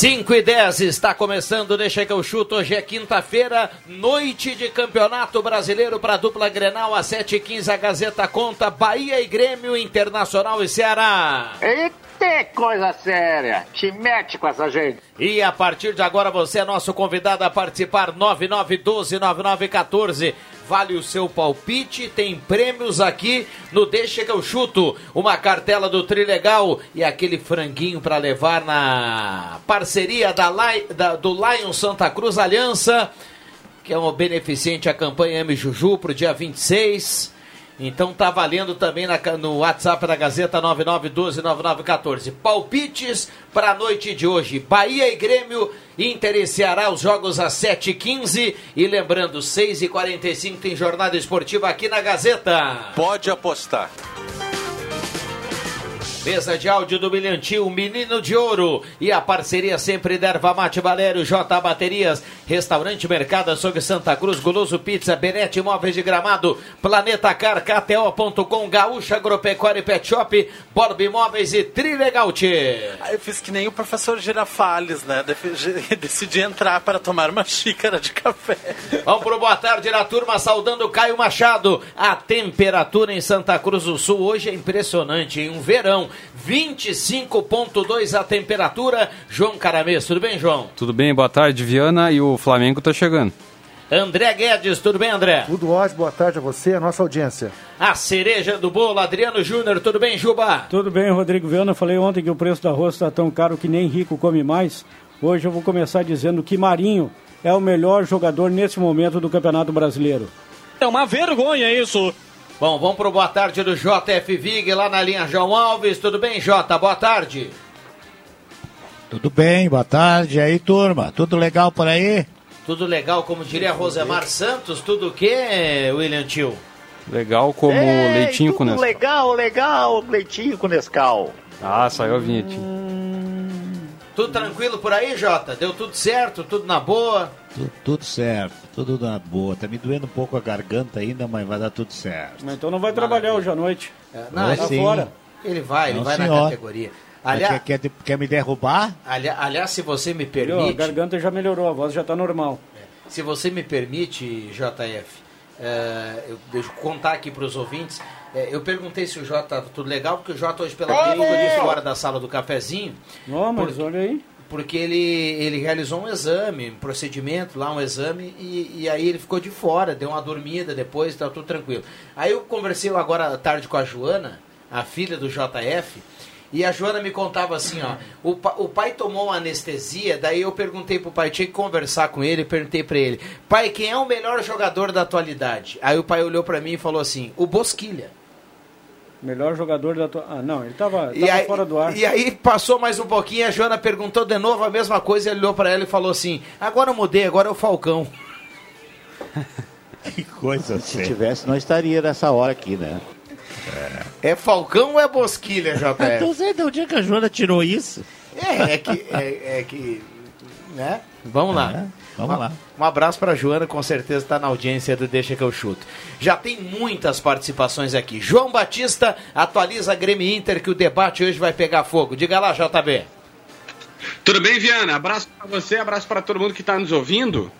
5 e 10 está começando, deixa que eu chuto. Hoje é quinta-feira, noite de campeonato brasileiro para dupla Grenal. Às 7h15 a Gazeta conta Bahia e Grêmio Internacional e Ceará. Eita, coisa séria! Te mete com essa gente. E a partir de agora você é nosso convidado a participar 99129914 vale o seu palpite, tem prêmios aqui no Deixa que eu chuto, uma cartela do Trilegal e aquele franguinho para levar na parceria da, da, do Lion Santa Cruz Aliança, que é um beneficente à campanha M Juju para o dia 26. Então tá valendo também na, no WhatsApp da Gazeta 99129914. Palpites para a noite de hoje. Bahia e Grêmio interessaram os jogos às 7h15. E lembrando, 6h45 tem jornada esportiva aqui na Gazeta. Pode apostar. Mesa de áudio do Milhantil, Menino de Ouro. E a parceria sempre da Erva Mate Valério, J Baterias, Restaurante Mercado Açougue Santa Cruz, Goloso Pizza, Benete Imóveis de Gramado, Planeta Car, KTO.com, Gaúcha Agropecuária e Pet Shop, Borb Imóveis e Trilegal Eu fiz que nem o professor Girafales, né? Decidi entrar para tomar uma xícara de café. Vamos pro boa tarde na turma, saudando Caio Machado. A temperatura em Santa Cruz do Sul hoje é impressionante, em um verão. 25,2 a temperatura. João Caramês, tudo bem, João? Tudo bem, boa tarde, Viana. E o Flamengo tá chegando. André Guedes, tudo bem, André? Tudo ótimo, boa tarde a você, a nossa audiência. A cereja do bolo, Adriano Júnior, tudo bem, Juba? Tudo bem, Rodrigo Viana. Falei ontem que o preço do arroz está tão caro que nem rico come mais. Hoje eu vou começar dizendo que Marinho é o melhor jogador nesse momento do Campeonato Brasileiro. É uma vergonha isso. Bom, vamos pro boa tarde do JF Vig lá na linha João Alves. Tudo bem, Jota? Boa tarde. Tudo bem, boa tarde aí, turma. Tudo legal por aí? Tudo legal, como diria Rosemar Santos. Tudo o que, William Tio? Legal como Ei, leitinho com Nescau. Legal, legal, leitinho com Nescau. Ah, saiu a vinhetinha. Tudo tranquilo por aí, Jota? Deu tudo certo? Tudo na boa? Tudo, tudo, certo, tudo na boa. Tá me doendo um pouco a garganta ainda, mas vai dar tudo certo. Mas então não vai trabalhar hoje à noite. É, não, ele, fora. ele vai, ele vai senhor. na categoria. Aliás, quer, quer, quer, me derrubar? Aliás, aliás, se você me permite. a garganta já melhorou, a voz já está normal. É, se você me permite, JF, é, eu deixo contar aqui para os ouvintes. É, eu perguntei se o Jota estava tudo legal, porque o Jota hoje pela manhã ficou de fora da sala do cafezinho. Não, mas porque, olha aí. Porque ele, ele realizou um exame, um procedimento lá, um exame, e, e aí ele ficou de fora, deu uma dormida depois, está tudo tranquilo. Aí eu conversei agora à tarde com a Joana, a filha do JF, e a Joana me contava assim, ó, o, o pai tomou uma anestesia, daí eu perguntei pro pai, tinha que conversar com ele, perguntei para ele, pai, quem é o melhor jogador da atualidade? Aí o pai olhou para mim e falou assim, o Bosquilha. Melhor jogador da tua. Ah, não, ele tava, tava aí, fora do ar. E aí passou mais um pouquinho, a Joana perguntou de novo a mesma coisa, ele olhou para ela e falou assim: agora eu mudei, agora é o Falcão. que coisa Se tivesse, não estaria nessa hora aqui, né? É, é Falcão ou é Bosquilha, JR? então sei de onde é que a Joana tirou isso. É, é que. É, é que né? Vamos lá. É, vamos lá. Um abraço para Joana, com certeza está na audiência do Deixa que eu chuto. Já tem muitas participações aqui. João Batista atualiza Grêmio Inter que o debate hoje vai pegar fogo. Diga lá, JB. Tudo bem, Viana? Abraço para você, abraço para todo mundo que está nos ouvindo.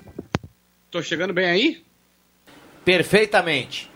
Tô chegando bem aí? Perfeitamente.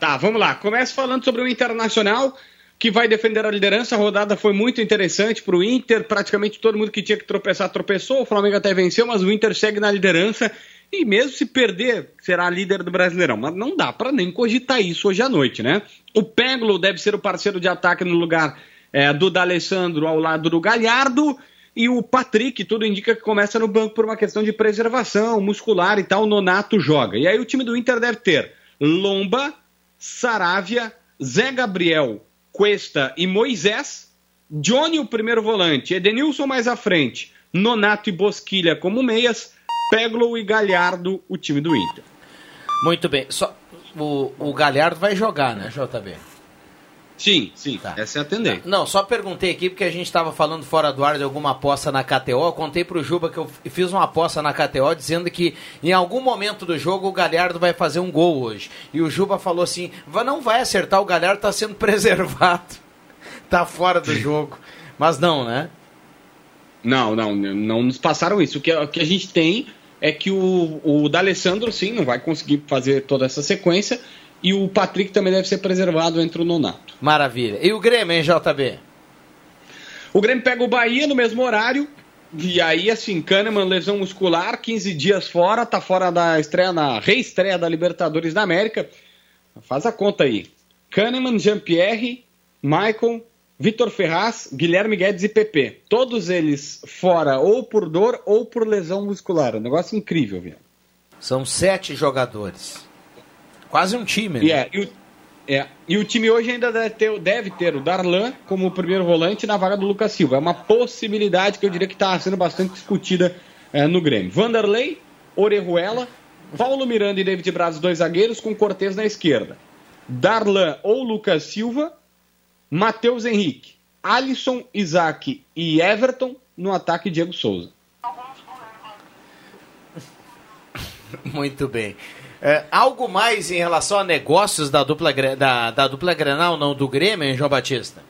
Tá, vamos lá. Começo falando sobre o Internacional, que vai defender a liderança. A rodada foi muito interessante para o Inter. Praticamente todo mundo que tinha que tropeçar tropeçou. O Flamengo até venceu, mas o Inter segue na liderança e mesmo se perder, será líder do Brasileirão. Mas não dá para nem cogitar isso hoje à noite, né? O Peglo deve ser o parceiro de ataque no lugar é, do D'Alessandro ao lado do Galhardo. E o Patrick, tudo indica que começa no banco por uma questão de preservação muscular e tal. O Nonato joga. E aí o time do Inter deve ter Lomba, Saravia, Zé Gabriel, Cuesta e Moisés. Johnny, o primeiro volante. Edenilson mais à frente. Nonato e Bosquilha como meias. Peglo e Galhardo, o time do Inter. Muito bem. Só, o, o Galhardo vai jogar, né, JB? Sim, sim. Tá. Essa é a tendência. Não, só perguntei aqui porque a gente estava falando fora do ar de alguma aposta na KTO. Contei para o Juba que eu fiz uma aposta na KTO dizendo que em algum momento do jogo o Galhardo vai fazer um gol hoje. E o Juba falou assim: não vai acertar, o Galhardo está sendo preservado. tá fora do jogo. Mas não, né? Não, não, não nos passaram isso. O que, o que a gente tem é que o, o D'Alessandro, sim, não vai conseguir fazer toda essa sequência. E o Patrick também deve ser preservado entre o nonato. Maravilha. E o Grêmio, hein, JB? O Grêmio pega o Bahia no mesmo horário. E aí, assim, Kahneman, lesão muscular, 15 dias fora, tá fora da estreia, na reestreia da Libertadores da América. Faz a conta aí. Kahneman, Jean-Pierre, Michael, Vitor Ferraz, Guilherme Guedes e PP. Todos eles fora ou por dor ou por lesão muscular. Um negócio incrível, viu? São sete jogadores. Quase um time, né? Yeah, e, o, é, e o time hoje ainda deve ter, deve ter o Darlan como primeiro volante na vaga do Lucas Silva. É uma possibilidade que eu diria que está sendo bastante discutida é, no Grêmio. Vanderlei, Orejuela, Paulo Miranda e David Braz, dois zagueiros, com Cortez na esquerda. Darlan ou Lucas Silva, Matheus Henrique, Alisson, Isaac e Everton no ataque Diego Souza. Muito bem. É, algo mais em relação a negócios da dupla, da, da dupla Grenal, não do Grêmio, hein, João Batista?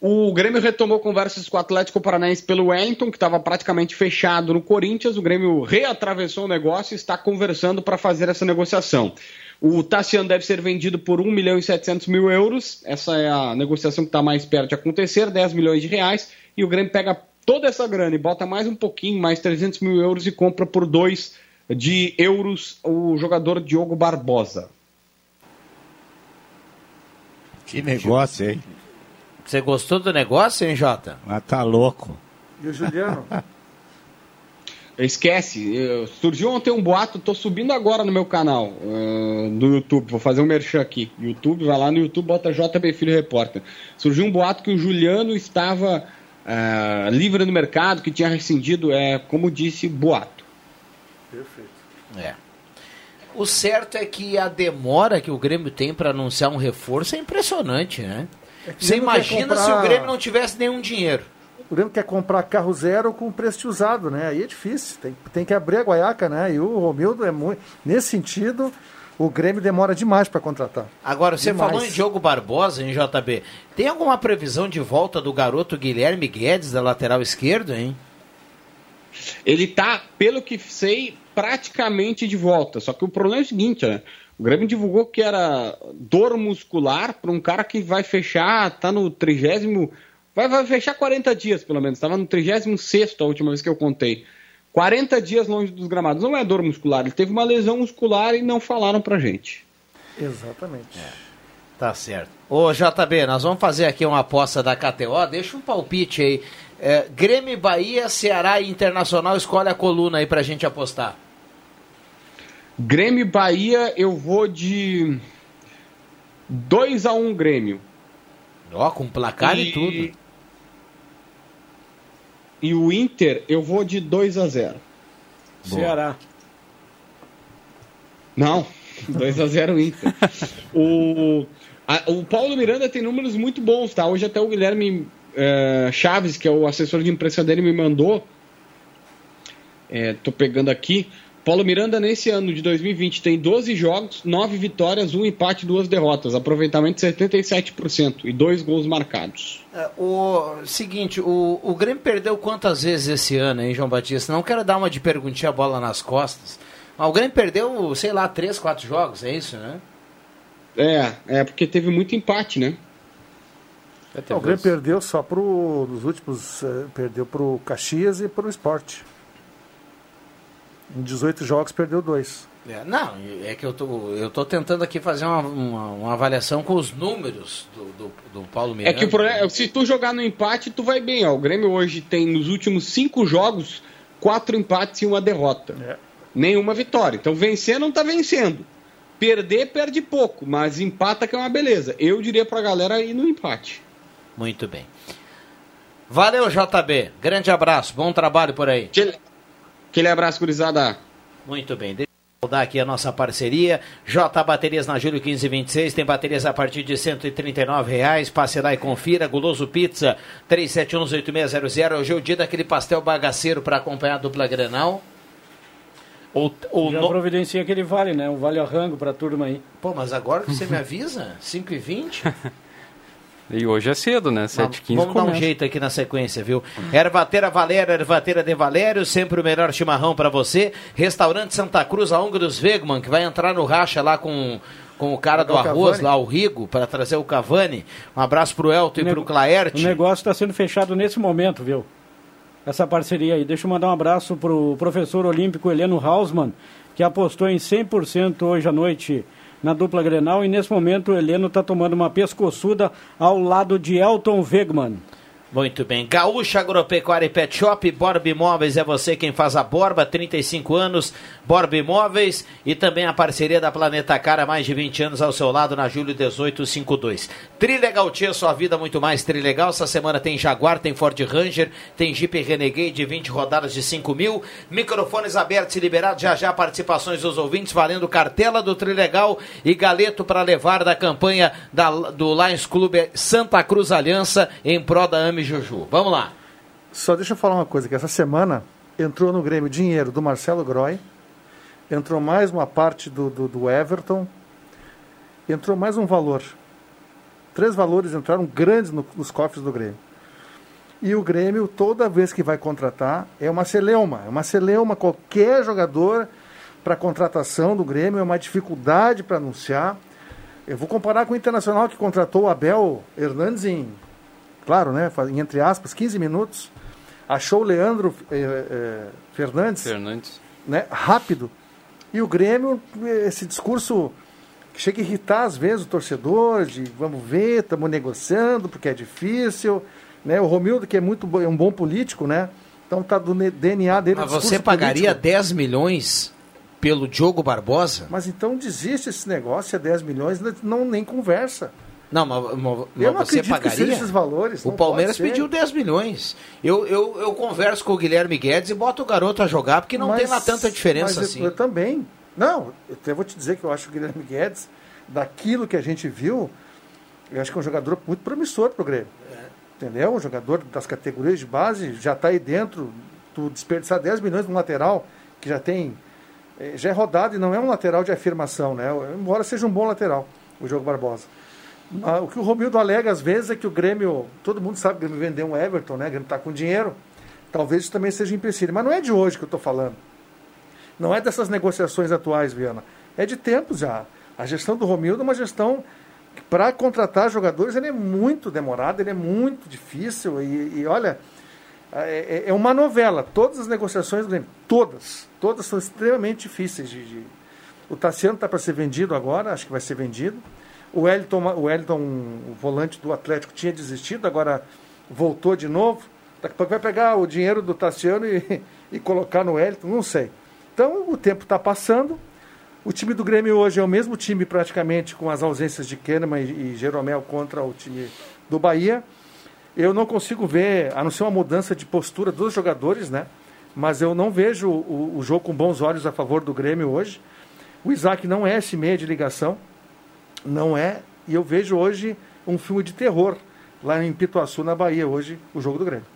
O Grêmio retomou conversas com o Atlético Paranaense pelo Wellington, que estava praticamente fechado no Corinthians. O Grêmio reatravessou o negócio e está conversando para fazer essa negociação. O Tassiano deve ser vendido por 1 milhão e 700 mil euros. Essa é a negociação que está mais perto de acontecer, 10 milhões de reais. E o Grêmio pega toda essa grana e bota mais um pouquinho, mais 300 mil euros e compra por 2 de euros o jogador Diogo Barbosa. Que negócio, hein? Você gostou do negócio, hein, Jota? Mas tá louco. E o Juliano? Esquece, surgiu ontem um boato, tô subindo agora no meu canal uh, do YouTube, vou fazer um merchan aqui. YouTube, vai lá no YouTube, bota JB Filho Repórter. Surgiu um boato que o Juliano estava uh, livre no mercado, que tinha rescindido, é como disse, boato. Perfeito. É. O certo é que a demora que o Grêmio tem para anunciar um reforço é impressionante, né? É Você imagina comprar... se o Grêmio não tivesse nenhum dinheiro. O Grêmio quer comprar carro zero com preço usado, né? Aí é difícil. Tem, tem que abrir a guaiaca, né? E o Romildo é muito. Nesse sentido, o Grêmio demora demais para contratar. Agora, você demais. falou em Diogo Barbosa, em JB. Tem alguma previsão de volta do garoto Guilherme Guedes, da lateral esquerdo, hein? Ele tá, pelo que sei, praticamente de volta. Só que o problema é o seguinte, né? O Grêmio divulgou que era dor muscular para um cara que vai fechar, tá no trigésimo Vai, vai fechar 40 dias, pelo menos. Estava no 36 a última vez que eu contei. 40 dias longe dos gramados. Não é dor muscular, ele teve uma lesão muscular e não falaram pra gente. Exatamente. É. Tá certo. Ô JB, nós vamos fazer aqui uma aposta da KTO. Deixa um palpite aí. É, Grêmio, Bahia, Ceará e Internacional. Escolhe a coluna aí pra gente apostar. Grêmio Bahia, eu vou de 2 a 1 um Grêmio. Ó, com placar e, e tudo. E o Inter, eu vou de 2 a 0 Ceará. Não, 2 a 0 Inter. o, a, o Paulo Miranda tem números muito bons, tá? Hoje até o Guilherme é, Chaves, que é o assessor de imprensa dele, me mandou. É, tô pegando aqui. Paulo Miranda, nesse ano de 2020, tem 12 jogos, 9 vitórias, 1 empate, 2 derrotas. Aproveitamento 77% e 2 gols marcados. É, o seguinte, o, o Grêmio perdeu quantas vezes esse ano, hein, João Batista? Não quero dar uma de perguntinha a bola nas costas. Mas o Grêmio perdeu, sei lá, 3, 4 jogos, é isso, né? É, é porque teve muito empate, né? É, o Grêmio perdeu só pro. Nos últimos. Eh, perdeu pro Caxias e pro Esporte. Em 18 jogos perdeu dois. É, não, é que eu tô, eu tô tentando aqui fazer uma, uma, uma avaliação com os números do, do, do Paulo É Miranda. que o problema- se tu jogar no empate, tu vai bem. Ó. O Grêmio hoje tem, nos últimos cinco jogos, quatro empates e uma derrota. É. Nenhuma vitória. Então vencer não tá vencendo. Perder, perde pouco, mas empata que é uma beleza. Eu diria pra galera ir no empate. Muito bem. Valeu, JB. Grande abraço, bom trabalho por aí. Aquele, aquele abraço, gurizada. Muito bem. Deixa eu dar aqui a nossa parceria. J Baterias na Júlio 1526. Tem baterias a partir de 139 reais. Passe lá e confira. Guloso Pizza 37118600. Hoje é o dia daquele pastel bagaceiro para acompanhar a dupla Grenal. Ou, ou Já no- providencia aquele vale, né? Um vale arrango pra turma aí. Pô, mas agora que você me avisa, 5 e 20 hoje é cedo, né? 7h15 Vamos dar um começa. jeito aqui na sequência, viu? Ervateira Valério, Ervateira de Valério, sempre o melhor chimarrão para você. Restaurante Santa Cruz, a Ungros Wegman, que vai entrar no racha lá com, com o cara do O arroz, Cavani. lá, o Rigo, para trazer o Cavani. Um abraço pro Elton e pro O Claerte. negócio está sendo fechado nesse momento, viu? Essa parceria aí. Deixa eu mandar um abraço pro professor olímpico Heleno Hausmann, que apostou em 100% hoje à noite na dupla Grenal e nesse momento o Heleno está tomando uma pescoçuda ao lado de Elton Wegman. Muito bem. Gaúcha Agropecuária e Pet Shop, Borba Imóveis é você quem faz a Borba, 35 anos, Borba Imóveis e também a parceria da Planeta Cara, mais de 20 anos ao seu lado na Júlio 1852. Trilegal Tia, sua vida muito mais Trilegal. Essa semana tem Jaguar, tem Ford Ranger, tem Jeep Renegade, 20 rodadas de 5 mil. Microfones abertos e liberados, já já participações dos ouvintes, valendo cartela do Trilegal e galeto para levar da campanha da, do Lions Clube Santa Cruz Aliança em prol da Ami Juju. Vamos lá. Só deixa eu falar uma coisa, que essa semana entrou no Grêmio dinheiro do Marcelo Groy, entrou mais uma parte do, do, do Everton, entrou mais um valor. Três valores entraram grandes no- nos cofres do Grêmio. E o Grêmio, toda vez que vai contratar, é uma celeuma. É uma celeuma. Qualquer jogador para contratação do Grêmio é uma dificuldade para anunciar. Eu vou comparar com o Internacional que contratou o Abel Hernandes em, claro, né, entre aspas, 15 minutos. Achou o Leandro eh, eh, Fernandes, Fernandes. né, rápido. E o Grêmio, esse discurso chega a irritar às vezes o torcedor, de vamos ver, estamos negociando porque é difícil. Né? O Romildo, que é muito é um bom político, né? Então tá do DNA dele. Mas o discurso você pagaria político. 10 milhões pelo Diogo Barbosa? Mas então desiste esse negócio, é 10 milhões, não nem conversa. Não, mas, mas- mas Eu não você pagaria? esses valores. O Palmeiras pediu 10 milhões. Eu, eu, eu converso com o Guilherme Guedes e boto o garoto a jogar, porque não Mas- tem lá tanta diferença mas eu- assim. Eu, também. Não, eu até vou te dizer que eu acho que o Guilherme Guedes, daquilo que a gente viu, eu acho que é um jogador muito promissor pro Grêmio. É. Entendeu? Um jogador das categorias de base, já está aí dentro. Tu desperdiçar 10 milhões num lateral, que já tem. eh, Já é rodado e não é um lateral de afirmação, né? Embora seja um bom lateral, o Diogo Barbosa. Mas o que o Romildo alega às vezes é que o Grêmio, todo mundo sabe que o Grêmio vendeu um Everton, né? O Grêmio está com dinheiro. Talvez isso também seja empecilho. Mas não é de hoje que eu estou falando. Não é dessas negociações atuais, Viana. É de tempos já. A gestão do Romildo é uma gestão que, para contratar jogadores, ele é muito demorada, ele é muito difícil. E, e, olha, é, é- é uma novela. Todas as negociações todas, todas são extremamente difíceis. De, de- O Tassiano está para ser vendido agora, acho que vai ser vendido. O Wellington, o Wellington, o volante do Atlético, tinha desistido, agora voltou de novo. Daqui a pouco vai pegar o dinheiro do Tassiano e, e colocar no Wellington, não sei. Então o tempo está passando. O time do Grêmio hoje é o mesmo time praticamente com as ausências de Kahneman e, e Jeromel contra o time do Bahia. Eu não consigo ver, a não ser uma mudança de postura dos jogadores, né? Mas eu não vejo o, o jogo com bons olhos a favor do Grêmio hoje. O Isaac não é esse meia de ligação, não é. E eu vejo hoje um filme de terror lá em Pituaçu, na Bahia, hoje, o jogo do Grêmio.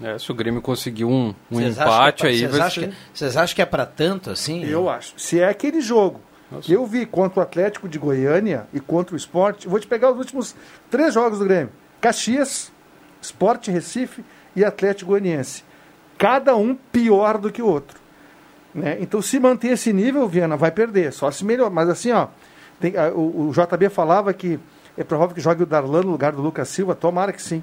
É, se o Grêmio conseguir um, um empate que é pra- aí, vocês acham ser... que- Vocês acham que é para tanto assim? Eu acho. Se é aquele jogo que eu vi contra o Atlético de Goiânia e contra o Esporte, eu vou te pegar os últimos três jogos do Grêmio: Caxias, Esporte Recife e Atlético Goianiense. Cada um pior do que o outro. Né? Então, se manter esse nível, o Viana vai perder, só se melhor. Mas assim, ó, tem- a- o, o JB falava que é provável que jogue o Darlan no lugar do Lucas Silva, tomara que sim.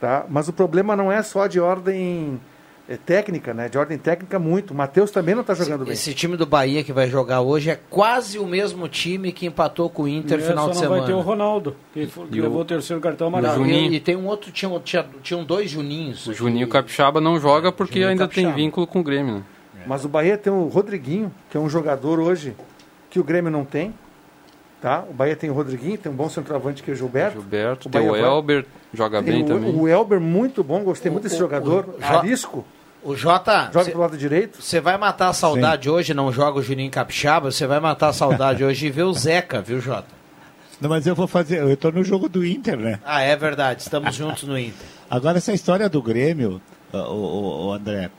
Tá? Mas o problema não é só de ordem é, técnica, né? De ordem técnica, muito. O Matheus também não está jogando bem. Esse time do Bahia que vai jogar hoje é quase o mesmo time que empatou com o Inter no final só de não semana. vai ter o Ronaldo, que, foi- que E o- levou o terceiro cartão amarelo. E, e tem um outro, tinha, tinha, tinham dois Juninhos. O Juninho Capixaba não joga porque Juninho ainda Capixaba. tem vínculo com o Grêmio, né? Mas o Bahia tem o Rodriguinho, que é um jogador hoje que o Grêmio não tem. Tá? O Bahia tem o Rodriguinho, tem um bom centroavante que é o Gilberto. Gilberto, O tem o Elber, joga Tem bem o, também. o Elber, muito bom, gostei muito desse o- jogador. o- Arisco, O Jota, joga cê- pro lado direito. você vai matar a saudade hoje, não joga o Juninho Capixaba, você vai matar a saudade hoje e ver o Zeca, viu, Jota? Não, mas eu vou fazer. Eu estou no jogo do Inter, né? Ah, é verdade, estamos juntos no Inter. Agora, essa história do Grêmio, o, o, o André,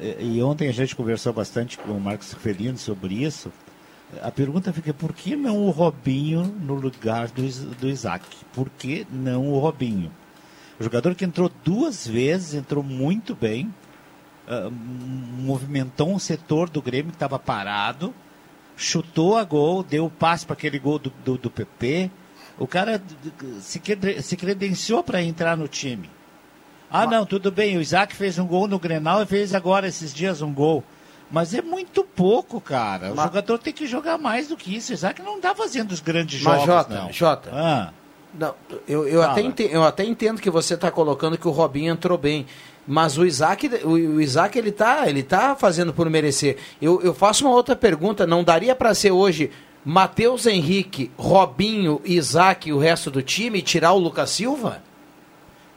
e, e ontem a gente conversou bastante com o Marcos Felino sobre isso. A pergunta fica: por que não o Robinho no lugar do, do Isaac? Por que não o Robinho? O jogador que entrou duas vezes, entrou muito bem, ah, movimentou um setor do Grêmio que estava parado, chutou a gol, deu o passe para aquele gol do, do, do PP. O cara se, se credenciou para entrar no time. Ah, não, tudo bem. O Isaac fez um gol no Grenal e fez agora esses dias um gol. Mas é muito pouco, cara. O Mas- jogador tem que jogar mais do que isso. O Isaac não está fazendo os grandes Mas, jogos, Jota, não. Jota, Ah, Não, eu, eu, Fala. até entendo, eu até entendo que você está colocando que o Robinho entrou bem. Mas o Isaac, o, Isaac ele tá, ele tá fazendo por merecer. Eu, eu faço uma outra pergunta, não daria para ser hoje Matheus Henrique, Robinho, Isaac e o resto do time tirar o Lucas Silva?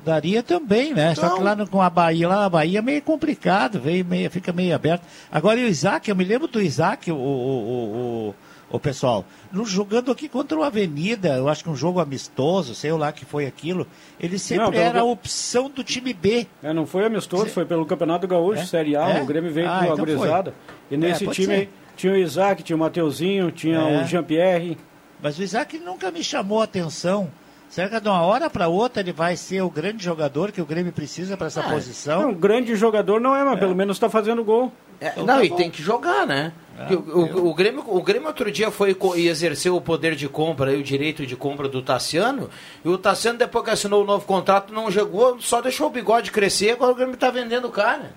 Daria também, né? Só Então- que lá no- com a Bahia, lá na Bahia é meio complicado, veio meio, fica meio aberto. Agora e o Isaac, eu me lembro do Isaac, o, o, o, o, pessoal, no- jogando aqui contra o Avenida, eu acho que um jogo amistoso, sei lá que foi aquilo, ele sempre Não, pelo era a opção do time B. É, não foi amistoso, foi pelo Campeonato Gaúcho, É? Série A, É? o Grêmio veio Ah, com a então foi. gurizada. E nesse pode time ser. tinha o Isaac, tinha o Mateuzinho, tinha É. o Jean-Pierre. Mas o Isaac nunca me chamou a atenção. Será que de uma hora para outra ele vai ser o grande jogador que o Grêmio precisa para essa posição? Não, grande jogador não é, mas pelo menos está fazendo gol. É, Então não, tá e bom. tem que jogar, né? É, o, o- o Grêmio, o Grêmio outro dia foi e exerceu o poder de compra, e o direito de compra do Tassiano, e o Tassiano, depois que assinou o novo contrato, não jogou, só deixou o bigode crescer, agora o Grêmio está vendendo o cara.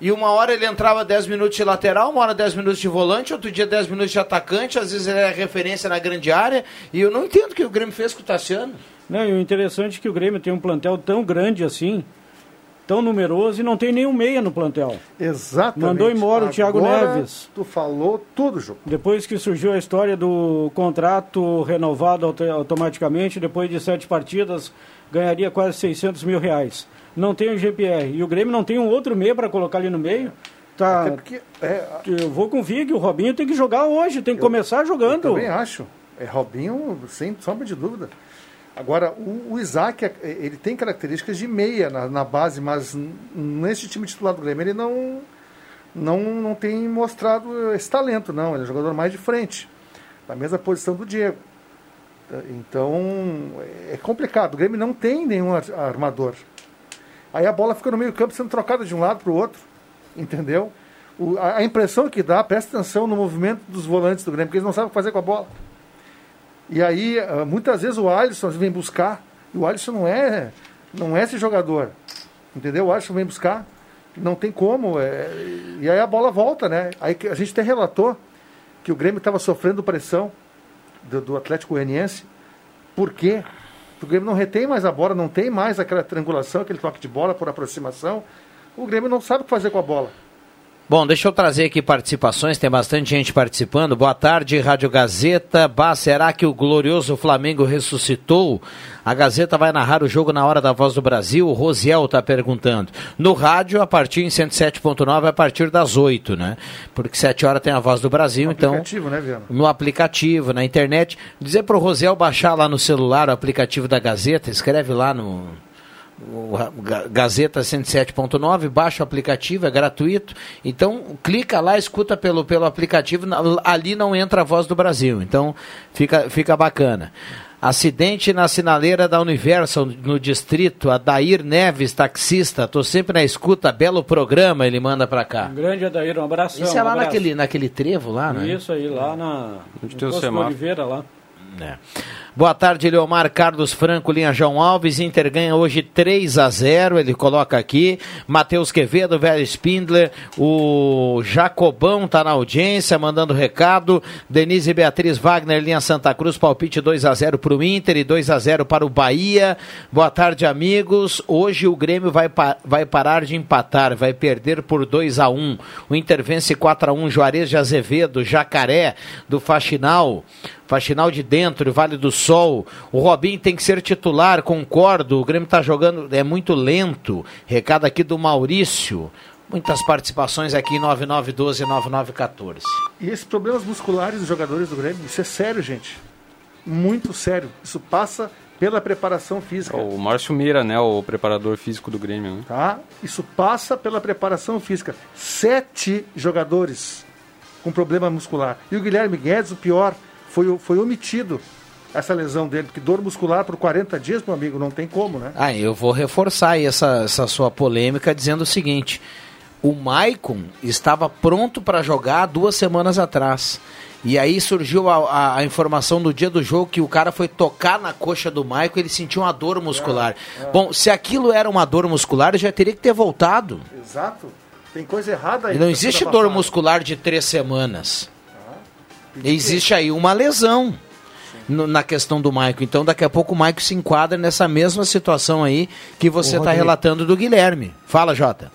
E uma hora ele entrava 10 minutos de lateral, uma hora 10 minutos de volante, outro dia 10 minutos de atacante, às vezes ele é referência na grande área, e eu não entendo o que o Grêmio fez com o Tassiano. Não, e o interessante é que o Grêmio tem um plantel tão grande assim, tão numeroso, e não tem nenhum meia no plantel. Exatamente. Mandou embora o Thiago Agora Neves. Tu falou tudo, Ju. Depois que surgiu a história do contrato renovado auto- automaticamente, depois de sete partidas, ganharia quase 600 mil reais. Não tem o GPR. E o Grêmio não tem um outro meio para colocar ali no meio. Tá, porque, é, eu vou com o Vig, o Robinho tem que jogar hoje, tem que começar Eu jogando. também acho. É Robinho, sem sombra de dúvida. Agora, o, o Isaac, é- ele tem características de meia na, na base, mas nesse time titular do Grêmio ele não, não, não tem mostrado esse talento, não. Ele é um jogador mais de frente, na mesma posição do Diego. Então, é complicado. O Grêmio não tem nenhum ar- armador. Aí a bola fica no meio campo sendo trocada de um lado para o outro, entendeu? O- a, a impressão que dá, presta atenção no movimento dos volantes do Grêmio, porque eles não sabem o que fazer com a bola. E aí, ah, muitas vezes o Alisson vem buscar, e o Alisson não é, não é esse jogador, entendeu? O Alisson vem buscar, não tem como, é, e aí a bola volta, né? Aí a gente até relatou que o Grêmio estava sofrendo pressão do, do Atlético Goianiense? Porque o Grêmio não retém mais a bola, não tem mais aquela triangulação, aquele toque de bola por aproximação, o Grêmio não sabe o que fazer com a bola. Bom, deixa eu trazer aqui participações, tem bastante gente participando. Boa tarde, Rádio Gazeta. Bah, será que o glorioso Flamengo ressuscitou? A Gazeta vai narrar o jogo na hora da Voz do Brasil. O Rosiel está perguntando. No rádio, a partir em 107.9, a partir das 8, né? Porque 7 horas tem a Voz do Brasil, então Aplicativo, né, Viana? no aplicativo, na internet. Dizer para o Rosiel baixar lá no celular o aplicativo da Gazeta, escreve lá no Gazeta 107.9, baixa o aplicativo, é gratuito. Então, clica lá, escuta pelo, pelo aplicativo, ali não entra a voz do Brasil. Então, fica, fica bacana. Acidente na sinaleira da Universal, no distrito. Adair Neves, taxista. Tô sempre na escuta, belo programa, ele manda pra cá. Um grande Adair, um abração. Isso é um lá abraço. naquele, naquele trevo lá, né? Isso aí, lá na. Onde tem o. Oliveira lá. É. Boa tarde, Leomar Carlos Franco, linha João Alves. Inter ganha hoje 3 a 0 ele coloca aqui. Matheus Quevedo, velho Spindler. O Jacobão tá na audiência, mandando recado. Denise Beatriz Wagner, linha Santa Cruz, palpite 2 a 0 para o Inter e 2 a 0 para o Bahia. Boa tarde, amigos. Hoje o Grêmio vai, pa vai parar de empatar, vai perder por 2 a 1 O Inter vence 4 a 1 Juarez de Azevedo, Jacaré, do Faxinal. Faxinal de dentro, Vale do Sol. O Robin tem que ser titular, concordo. O Grêmio está jogando, é muito lento. Recado aqui do Maurício. Muitas participações aqui, 9912-9914. E esses problemas musculares dos jogadores do Grêmio, isso é sério, gente. Muito sério. Isso passa pela preparação física. O Márcio Meira, né? O preparador físico do Grêmio. Né? Tá? Isso passa pela preparação física. Sete jogadores com problema muscular. E o Guilherme Guedes, o pior, foi, foi omitido essa lesão dele, porque dor muscular por 40 dias, meu amigo, não tem como, né? Ah, eu vou reforçar aí essa, essa sua polêmica dizendo o seguinte: o Maicon estava pronto para jogar duas semanas atrás. E aí surgiu a, a, a, informação no dia do jogo que o cara foi tocar na coxa do Maicon e ele sentiu uma dor muscular. É, é. Bom, se aquilo era uma dor muscular, ele já teria que ter voltado. Exato. Tem coisa errada aí. E não existe dor muscular de três semanas. Existe aí uma lesão no, na questão do Maico. Então, daqui a pouco o Maico se enquadra nessa mesma situação aí que você está relatando do Guilherme. Fala, Jota.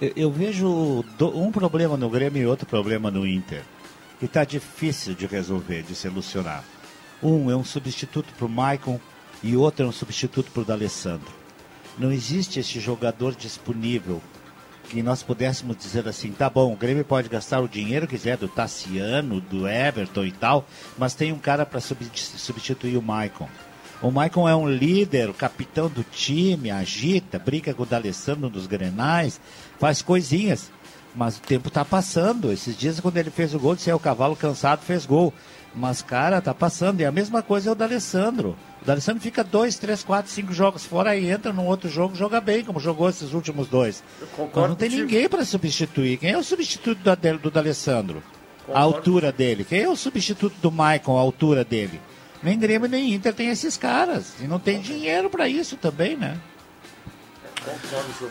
Eu, eu vejo do, um problema no Grêmio e outro problema no Inter, que está difícil de resolver, de solucionar. Um é um substituto para o Maicon e outro é um substituto para o D'Alessandro. Não existe esse jogador disponível que nós pudéssemos dizer assim, tá bom, o Grêmio pode gastar o dinheiro que quiser do Tassiano, do Everton e tal, mas tem um cara para substituir o Maicon. O Maicon é um líder, o capitão do time, agita, brinca com o D'Alessandro nos grenais, faz coisinhas. Mas o tempo está passando. Esses dias, quando ele fez o gol, disse, é, o cavalo cansado fez gol. Mas, cara, tá passando. E a mesma coisa é o D'Alessandro. O D'Alessandro fica dois, três, quatro, cinco jogos fora e entra num outro jogo, joga bem, como jogou esses últimos dois. Mas não tem contigo. ninguém para substituir. Quem é o substituto do, do D'Alessandro? A altura dele. Quem é o substituto do Maicon, a altura dele? Nem Grêmio nem Inter tem esses caras. E não tem dinheiro para isso também, né?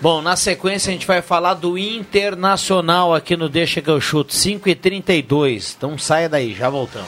Bom, na sequência a gente vai falar do Internacional aqui no Deixa que eu chuto, 5 e 32 Então saia daí, já voltamos.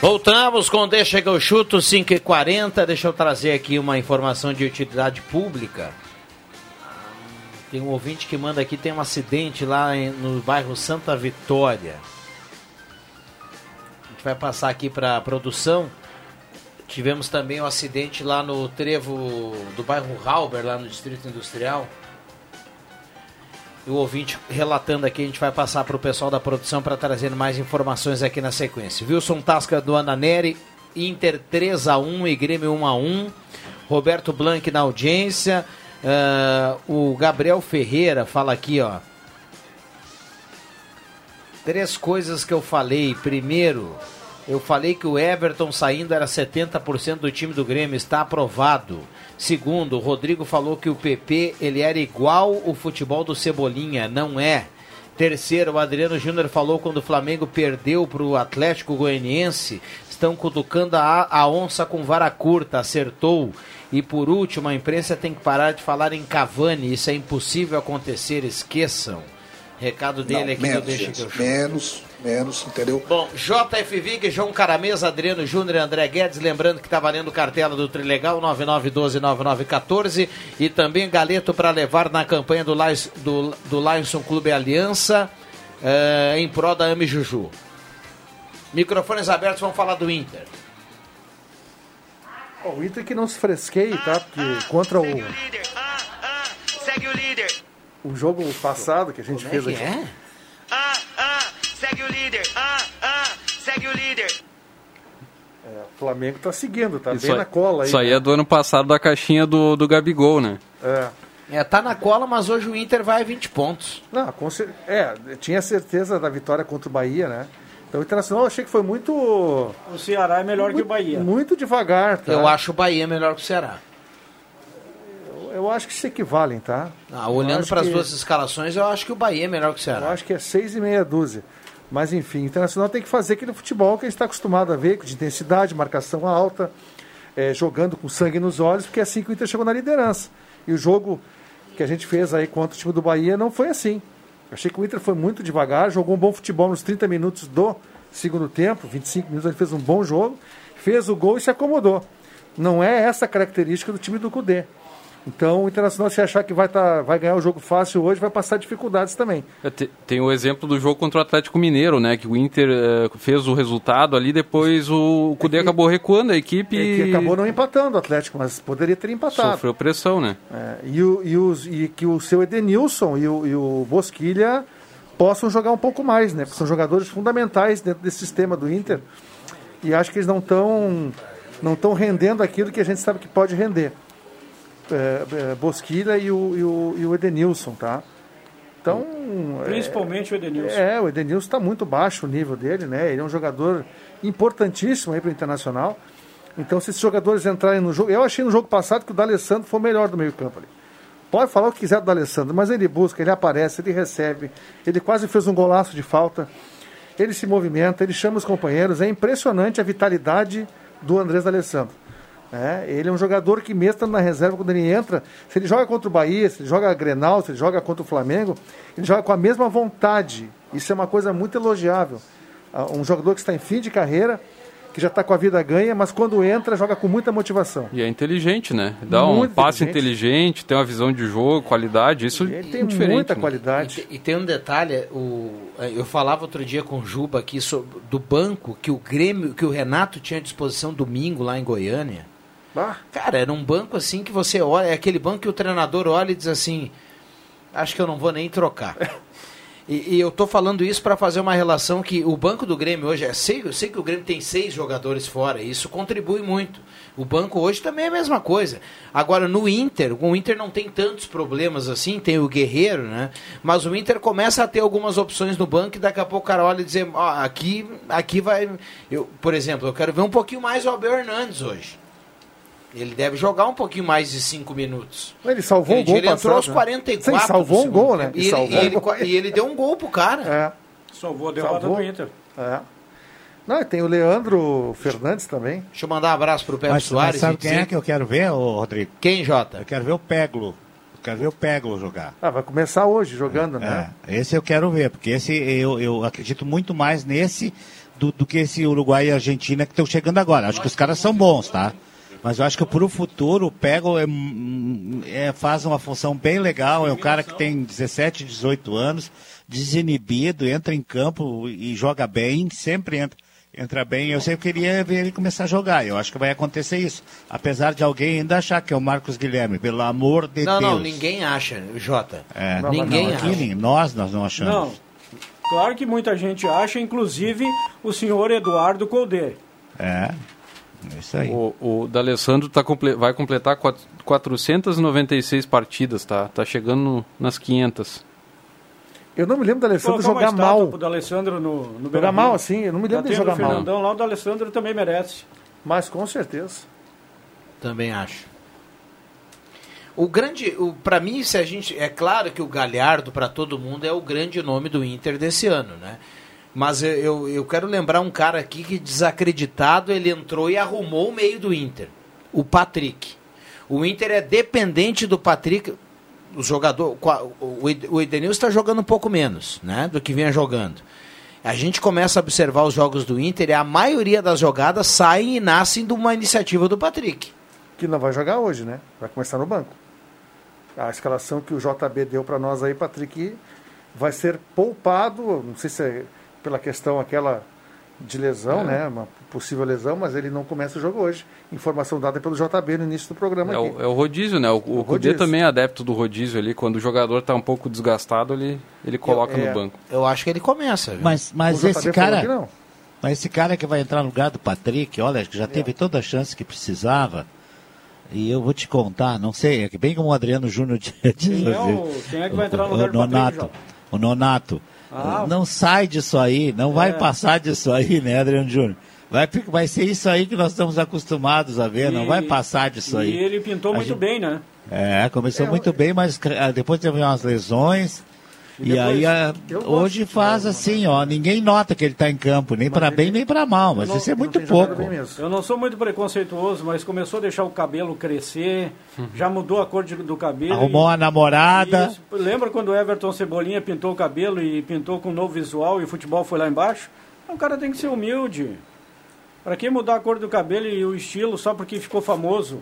Voltamos com Deixa que eu chuto 5 e 40 Deixa eu trazer aqui uma informação de utilidade pública. Tem um ouvinte que manda aqui, tem um acidente lá no bairro Santa Vitória. A gente vai passar aqui para a produção. Tivemos também um acidente lá no trevo do bairro Halber, lá no Distrito Industrial o ouvinte relatando aqui, a gente vai passar para o pessoal da produção para trazer mais informações aqui na sequência. Wilson Tasca do Ananeri, Inter 3 a 1 e Grêmio 1 a 1 Roberto Blanc na audiência. Uh, o Gabriel Ferreira fala aqui, ó. Três coisas que eu falei. Primeiro, eu falei que o Everton saindo era 70% do time do Grêmio, está aprovado. Segundo, o Rodrigo falou que o PP ele era igual o futebol do Cebolinha, não é. Terceiro, o Adriano Júnior falou quando o Flamengo perdeu para o Atlético Goianiense, estão cutucando a, a onça com vara curta, acertou. E por último, a imprensa tem que parar de falar em Cavani, isso é impossível acontecer, esqueçam. Recado dele não, aqui menos, do Deixa gente, que eu Menos, menos, entendeu? Bom, JF Vig, João Caramesa, Adriano Júnior e André Guedes, lembrando que está valendo cartela do Trilegal 99129914 e também galeto para levar na campanha do, Lions, do, do Lionson Clube Aliança eh, em prol da Ami Juju. Microfones abertos, vamos falar do Inter. O Inter que não se fresqueie, tá? Porque contra o. Segue o líder. Ah, ah, segue o líder o jogo passado que a gente Como fez é que aqui. É? Flamengo está seguindo, está Isso bem aí- na cola aí. Isso aí né? é do ano passado da caixinha do, do Gabigol, né? É. É, tá na cola, mas hoje o Inter vai a 20 pontos. Não, com cer- é, tinha certeza da vitória contra o Bahia, né? Então o Internacional eu achei que foi muito. O Ceará é melhor que o Bahia. Muito devagar, tá? Eu acho o Bahia melhor que o Ceará. Eu, eu acho que se equivalem, tá? Ah, Eu olhando para as que- duas escalações, eu acho que o Bahia é melhor que o Eu Ceará. acho que é seis e meia dúzia. Mas enfim, o Internacional tem que fazer aquele futebol que a gente está acostumado a ver, de intensidade, marcação alta, eh, jogando com sangue nos olhos, porque é assim que o Inter chegou na liderança. E o jogo que a gente fez aí contra o time do Bahia não foi assim. Achei que o Inter foi muito devagar, jogou um bom futebol nos 30 minutos do segundo tempo, 25 minutos, ele fez um bom jogo, fez o gol e se acomodou. Não é essa a característica do time do Cudê. Então o Internacional, se achar que vai, tá, vai ganhar o jogo fácil hoje, vai passar dificuldades também. É, te- Tem o exemplo do jogo contra o Atlético Mineiro, né? Que o Inter eh, fez o resultado ali, depois o Cudê acabou recuando a equipe É que e acabou não empatando o Atlético, mas poderia ter empatado. sofreu pressão, né? É, e, o, e, os, e que o seu Edenilson e o, e o Bosquilha possam jogar um pouco mais, né? Porque são jogadores fundamentais dentro desse sistema do Inter. E acho que eles não estão não tão rendendo aquilo que a gente sabe que pode render. É, é, Bosquilha e o, e, o, e o Edenilson, tá? Então. Principalmente o Edenilson. É, o Edenilson está muito baixo o nível dele, né? Ele é um jogador importantíssimo aí para o Internacional. Então, se esses jogadores entrarem no jogo. Eu achei no jogo passado que o D'Alessandro foi o melhor do meio-campo ali. Pode falar o que quiser do D'Alessandro, mas ele busca, ele aparece, ele recebe. Ele quase fez um golaço de falta. Ele se movimenta, ele chama os companheiros. É impressionante a vitalidade do Andrés D'Alessandro. É, ele é um jogador que mesmo estando na reserva, quando ele entra, se ele joga contra o Bahia, se ele joga a Grenal, se ele joga contra o Flamengo, ele joga com a mesma vontade. Isso é uma coisa muito elogiável. Ah, Um jogador que está em fim de carreira, que já está com a vida ganha, mas quando entra, joga com muita motivação. E é inteligente, né? Dá um Muito passe inteligente. inteligente, tem uma visão de jogo, qualidade, isso Ele tem é diferente. muita né? qualidade. E tem um detalhe, o, eu falava outro dia com o Juba aqui sobre, do banco que o Grêmio, que o Renato tinha à disposição domingo lá em Goiânia. Bah. Cara, era um banco assim que você olha, é aquele banco que o treinador olha e diz assim: acho que eu não vou nem trocar. E, e eu tô falando isso para fazer uma relação que o banco do Grêmio hoje é sei, eu sei que o Grêmio tem seis jogadores fora, e isso contribui muito. O banco hoje também é a mesma coisa. Agora no Inter, o Inter não tem tantos problemas assim, tem o Guerreiro, né? Mas o Inter começa a ter algumas opções no banco e daqui a pouco o cara olha e diz, ó, aqui, aqui vai, eu, por exemplo, eu quero ver um pouquinho mais o Abel Hernandes hoje. Ele deve jogar um pouquinho mais de cinco minutos. Ele salvou Ele, um gol ele entrou passado, aos né? 44 Sim, salvou do um gol, né? E E, ele, salvou e ele, um gol. e ele deu um gol pro cara. É. Salvou a derrota Salvou. do Inter. É. Não, tem o Leandro Fernandes também. Deixa eu mandar um abraço pro Pedro Mas, Soares. mas sabe quem dizer- é que eu quero ver, ô, Rodrigo? Quem, Jota? Eu quero ver o Peglo. Eu quero ver o Peglo jogar. Ah, vai começar hoje jogando, né? É, esse eu quero ver, porque esse eu, eu acredito muito mais nesse do, do que esse Uruguai e Argentina que estão chegando agora. Acho que os caras são bons, tá? Mas eu acho que pro futuro o Pego é, é, faz uma função bem legal. É um cara que tem 17, 18 anos, desinibido, entra em campo e joga bem, sempre entra. Entra bem, eu sempre queria ver ele começar a jogar. Eu acho que vai acontecer isso. Apesar de alguém ainda achar que é o Marcos Guilherme, pelo amor de Não, Deus. não, ninguém acha, Jota. É, ninguém não, acha. aqui, nós, nós não achamos. Não. Claro que muita gente acha, inclusive o senhor Eduardo Colde. É, é isso aí. O, o D'Alessandro tá comple- vai completar quat- 496 partidas, tá? Tá chegando no- nas 500. Eu não me lembro do Alessandro jogar mal. pro D'Alessandro no, no Jogar mal, assim, eu não me lembro Já dele jogar o mal. Fernandão lá, o D'Alessandro também merece. Mas com certeza. Também acho. O grande, o, para mim, se a gente, é claro que o Galhardo para todo mundo é o grande nome do Inter desse ano, né? Mas eu, eu, eu quero lembrar um cara aqui que desacreditado ele entrou e arrumou o meio do Inter, o Patrick. O Inter é dependente do Patrick. O jogador, o Ed- o Edenilson está jogando um pouco menos, né, do que vinha jogando. A gente começa a observar os jogos do Inter e a maioria das jogadas saem e nascem de uma iniciativa do Patrick. Que não vai jogar hoje, né? Vai começar no banco. A escalação que o JB deu para nós aí, Patrick, vai ser poupado. Não sei se é pela questão aquela de lesão, É. né? Uma possível lesão, mas ele não começa o jogo hoje. Informação dada pelo JB no início do programa É aqui. o, é o rodízio, né? O, o Cudê rodízio. também é adepto do rodízio ali. Quando o jogador tá um pouco desgastado, ele, ele coloca é, no banco. Eu acho que ele começa. viu? Mas, mas O esse cara. Mas esse cara que vai entrar no lugar do Patrick, olha, que já teve toda a chance que precisava. E eu vou te contar, não sei, é que bem como o Adriano Júnior diz. Quem é, o, quem é que vai entrar no o, lugar o do Patrick, Nonato. O Nonato. Ah. não sai disso aí, não vai É. passar disso aí, né, Adriano Júnior? Vai, vai ser isso aí que nós estamos acostumados a ver, não E- vai passar disso aí. E ele pintou A muito gente- bem, né? É, começou muito bem, mas ah, depois teve umas lesões. E, depois, aí hoje faz assim, ó, ninguém nota que ele está em campo, nem para bem nem para mal, mas não- isso é muito pouco. Eu não sou muito preconceituoso, mas começou a deixar o cabelo crescer, já mudou a cor de- do cabelo. Arrumou e- a namorada. Isso. Lembra quando o Everton Cebolinha pintou o cabelo e pintou com um novo visual e o futebol foi lá embaixo? O cara tem que ser humilde. Pra que mudar a cor do cabelo e o estilo só porque ficou famoso?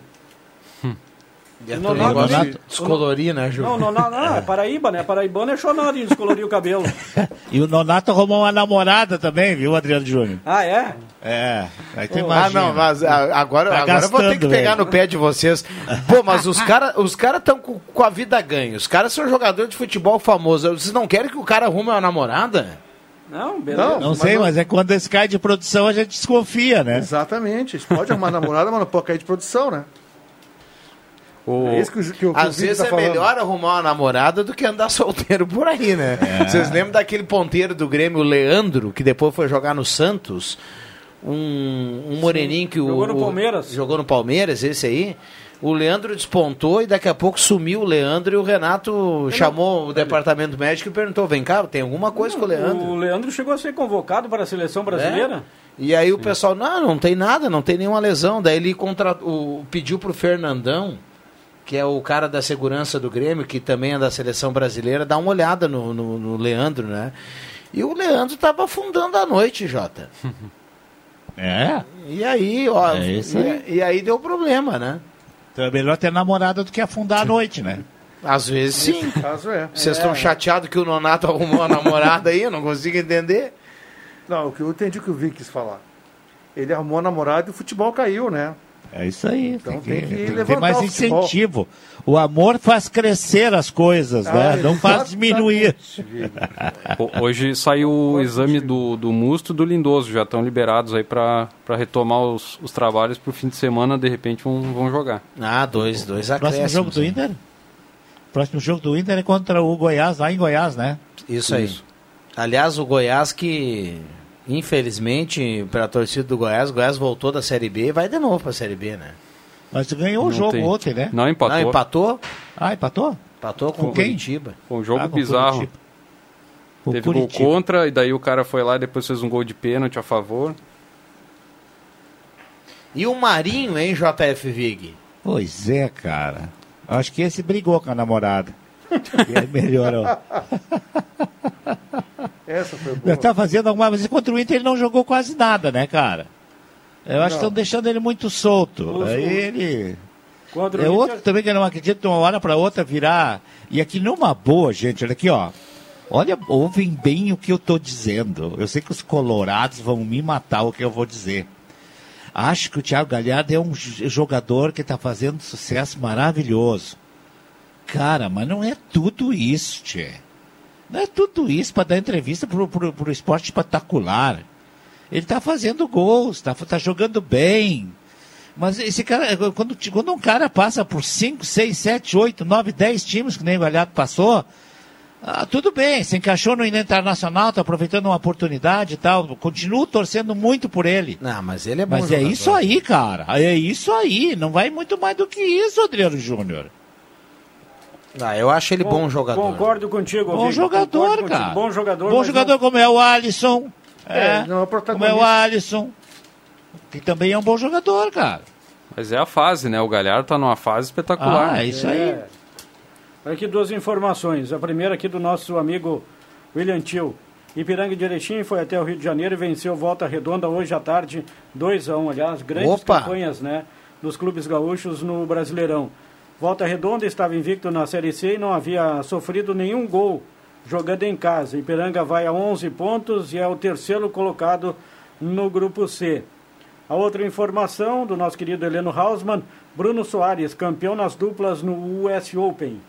E é Nonato- negócio de o- descolorir, né, Ju? Não, não, não, não, é Paraíba, né? Paraibano é chonado em descolorir o cabelo. E o Nonato arrumou uma namorada também, viu, Adriano Júnior? Ah, é? É, aí tu Ah, imagina. não, mas ah, agora, Tá agora eu vou ter que pegar velho. no pé de vocês. Pô, mas os caras os cara estão com, com a vida ganha. Os caras são jogadores de futebol famoso. Vocês não querem que o cara arrume uma namorada? Não, beleza. Não, sei, mas é quando esse cai de produção a gente desconfia, né? Exatamente. Eles podem arrumar namorada, mas não pode cair de produção, né? É isso que o, que o, que o Às vezes tá é falando. melhor arrumar uma namorada do que andar solteiro por aí, né? É. Vocês lembram daquele ponteiro do Grêmio, o Leandro, que depois foi jogar no Santos? Um, um moreninho que o. Jogou no o- Palmeiras. Jogou no Palmeiras, esse aí. O Leandro despontou e daqui a pouco sumiu o Leandro e o Renato chamou o departamento médico e perguntou: vem cá, tem alguma coisa com o Leandro? O Leandro chegou a ser convocado para a seleção brasileira. E aí o pessoal, não, não tem nada, não tem nenhuma lesão. Daí ele contra, o, pediu pro Fernandão, que é o cara da segurança do Grêmio, que também é da seleção brasileira, dar uma olhada no, no, no Leandro, né? E o Leandro tava afundando a noite, Jota. É? E aí, ó, É isso aí. e, e aí deu problema, né? Então é melhor ter namorada do que afundar à noite, né? Às vezes sim. Caso é. Vocês estão chateados que o Nonato arrumou uma namorada aí? Eu não consigo entender. Não, o que eu entendi o que o Vic quis falar. Ele arrumou a namorada e o futebol caiu, né? É isso aí. Então tem que, tem que tem que mais incentivo. O amor faz crescer as coisas, Ah, né? Não faz diminuir. Ho- Hoje saiu o exame do, do Musto e do Lindoso, já estão liberados aí para retomar os, os trabalhos para o fim de semana, de repente vão, vão jogar. Ah, dois, dois Próximo acréscimos. jogo do Inter? Próximo jogo do Inter é contra o Goiás, lá em Goiás, né? Isso aí. Aliás, o Goiás que, infelizmente, para a torcida do Goiás, o Goiás voltou da Série B e vai de novo para a Série B, né? Mas ganhou o Não jogo tem. ontem, né? Não, empatou. Não, empatou? Ah, empatou? Empatou com, Com o quem? Curitiba. Foi um jogo Ah, com bizarro. Curitiba. O Teve gol Curitiba. contra, e daí o cara foi lá e depois fez um gol de pênalti a favor. E o Marinho, hein, JF Vig? Pois é, cara. Acho que esse brigou com a namorada. E aí melhorou. Essa foi boa. Ele tá fazendo alguma coisa. Contra o Inter ele não jogou quase nada, né, cara? Eu acho que estão deixando ele muito solto. Os- Aí ele. Contra É Inter- outro também que eu não acredito de uma hora para outra virar. E aqui numa boa, gente, olha aqui, ó. Olha, ouvem bem o que eu tô dizendo. Eu sei que os colorados vão me matar o que eu vou dizer. Acho que o Thiago Galhardo é um jogador que está fazendo sucesso maravilhoso. Cara, mas não é tudo isso, tchê. Não é tudo isso para dar entrevista pro, pro esporte espetacular. Ele está fazendo gols, está tá jogando bem. Mas esse cara, quando, quando um cara passa por 5, 6, 7, 8, 9, 10 times, que nem o Galhardo passou, ah, tudo bem, se encaixou no Internacional, está aproveitando uma oportunidade e tal. Continuo torcendo muito por ele. Não, mas ele é bom Mas é jogador. isso aí, cara. É isso aí. Não vai muito mais do que isso, Adriano Júnior. Ah, eu acho ele bom Con- jogador. Concordo contigo, Bom jogador, contigo. cara. Bom jogador. Bom jogador como é o Alisson. É, É, não é o como é o Alisson. Que também é um bom jogador, cara. Mas é a fase, né? O Galhardo tá numa fase espetacular. Ah, é isso aí. É. Aqui duas informações. A primeira aqui do nosso amigo William Tio. Ipiranga de Erechim foi até o Rio de Janeiro e venceu Volta Redonda hoje à tarde, 2 a 1 aliás, grandes Opa! campanhas né, dos clubes gaúchos no Brasileirão. Volta Redonda estava invicto na Série C e não havia sofrido nenhum gol jogando em casa. Ipiranga vai a 11 pontos e é o terceiro colocado no grupo C. A outra informação do nosso querido Heleno Hausmann, Bruno Soares, campeão nas duplas no US Open.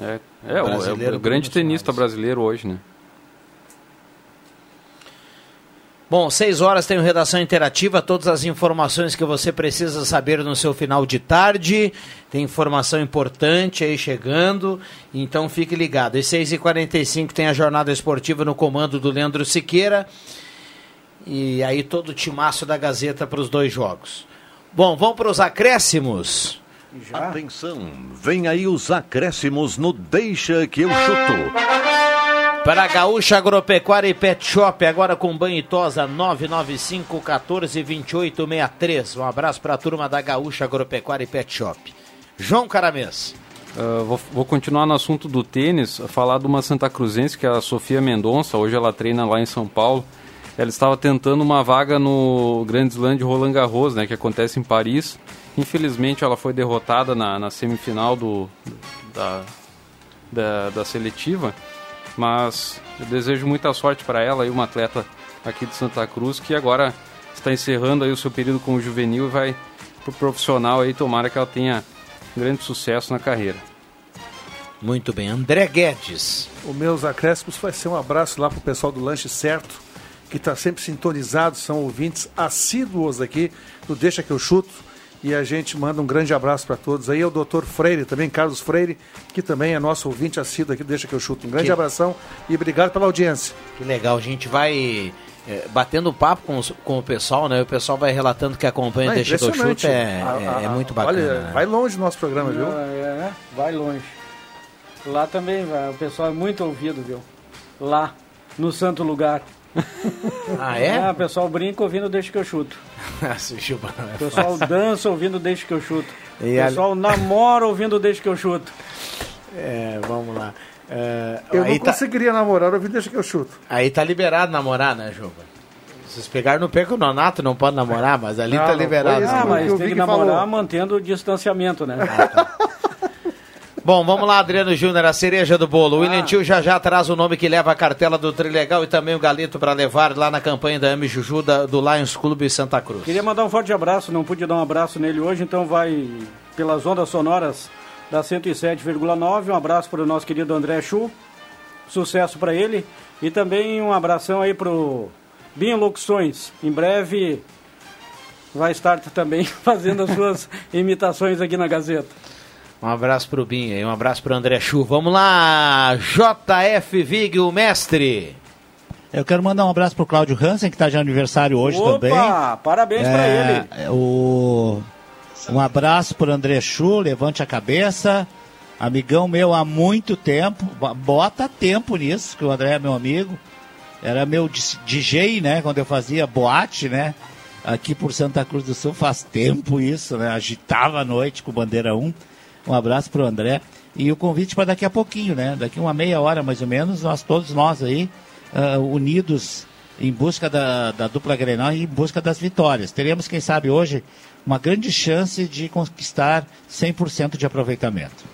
É, é, o- é o, grande Bruno tenista Soares. brasileiro hoje, né? Bom, seis horas tem Redação Interativa, todas as informações que você precisa saber no seu final de tarde. Tem informação importante aí chegando, então fique ligado. E 6h45 tem a jornada esportiva no comando do Leandro Siqueira. E aí todo o timaço da Gazeta para os dois jogos. Bom, vamos para os acréscimos. Atenção, vem aí os acréscimos no Deixa que eu chuto. Para a Gaúcha Agropecuária e Pet Shop, agora com banho e tosa 995 14 28 63. Um abraço para a turma da Gaúcha Agropecuária e Pet Shop. João Caramês. Uh, vou, vou, continuar no assunto do tênis, falar de uma Santa Cruzense, que é a Sofia Mendonça, hoje ela treina lá em São Paulo. Ela estava tentando uma vaga no Grand Slam de Roland Garros, né, que acontece em Paris. Infelizmente ela foi derrotada na, na semifinal do, da, da, da seletiva. Mas eu desejo muita sorte para ela e uma atleta aqui de Santa Cruz que agora está encerrando aí o seu período como juvenil e vai pro profissional aí, tomara que ela tenha grande sucesso na carreira. Muito bem, André Guedes. O meus acréscimos vai ser um abraço lá pro pessoal do Lanche Certo, que está sempre sintonizado, são ouvintes assíduos aqui do Deixa que eu chuto. E a gente manda um grande abraço para todos. Aí é o doutor Freire, também Carlos Freire, que também é nosso ouvinte assíduo aqui, deixa que eu chuto. Um grande que... abração e obrigado pela audiência. Que legal, a gente vai é, batendo papo com, os, com o pessoal, né? O pessoal vai relatando que acompanha o Deixa que eu chuto, é, a, é, muito bacana. Olha, né? vai longe o nosso programa, viu? É, vai longe. Lá também, o pessoal é muito ouvido, viu? Lá, no santo lugar. Ah, é? Ah, o pessoal brinca ouvindo Deixa que eu chuto. o pessoal dança ouvindo Deixa que eu chuto. O pessoal a... namora ouvindo Deixa que eu chuto. É, vamos lá. É, eu não tá... conseguiria namorar ouvindo Deixa que eu chuto. Aí tá liberado namorar, né, Juba? Vocês pegaram no pé que o Nonato não pode namorar, mas ali não, tá liberado. Ah, mas tem que namorar falou. mantendo o distanciamento, né? Ah, tá. Bom, vamos lá, Adriano Júnior, a cereja do bolo. O ah. William Tio já já traz o nome que leva a cartela do Trilegal e também o Galito para levar lá na campanha da Ami Juju da, do Lions Clube Santa Cruz. Queria mandar um forte abraço, não pude dar um abraço nele hoje, então vai pelas ondas sonoras da 107,9. Um abraço para o nosso querido André Chu, sucesso para ele. E também um abração aí pro Binho Locuções. Em breve vai estar também fazendo as suas imitações aqui na Gazeta. Um abraço pro Binho e um abraço pro André Chu. Vamos lá, JF Vig, o mestre. Eu quero mandar um abraço pro Cláudio Hansen, que está de aniversário hoje Opa, também. Parabéns é, para ele. O... Um abraço pro André Chu, levante a cabeça. Amigão meu há muito tempo. Bota tempo nisso, que o André é meu amigo. Era meu DJ, né? Quando eu fazia boate, né? Aqui por Santa Cruz do Sul faz tempo isso, né? Agitava a noite com bandeira 1. Um abraço para o André. E o convite para daqui a pouquinho, né? Daqui uma meia hora mais ou menos, nós todos nós aí, uh, unidos em busca da, da dupla Grenal e em busca das vitórias. Teremos, quem sabe, hoje uma grande chance de conquistar 100% de aproveitamento.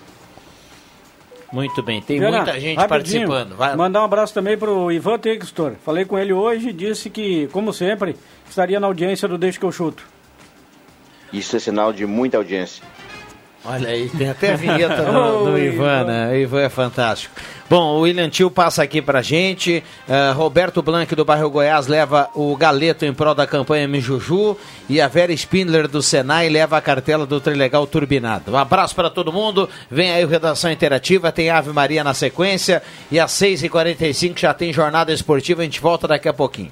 Muito bem, tem muita gente participando. Vai. Mandar um abraço também para o Ivan Textor. Falei com ele hoje e disse que, como sempre, estaria na audiência do Deixa que eu chuto. Isso é sinal de muita audiência. Olha aí, tem até a vinheta do, do Ivan, né? O Ivan é fantástico. Bom, o William Tio passa aqui pra gente. Uh, Roberto Blanc do bairro Goiás leva o galeto em prol da campanha Mijuju. E a Vera Spindler do Senai leva a cartela do Trilegal Turbinado. Um abraço para todo mundo. Vem aí o Redação Interativa. Tem Ave Maria na sequência. E às 6h45 já tem jornada esportiva. A gente volta daqui a pouquinho.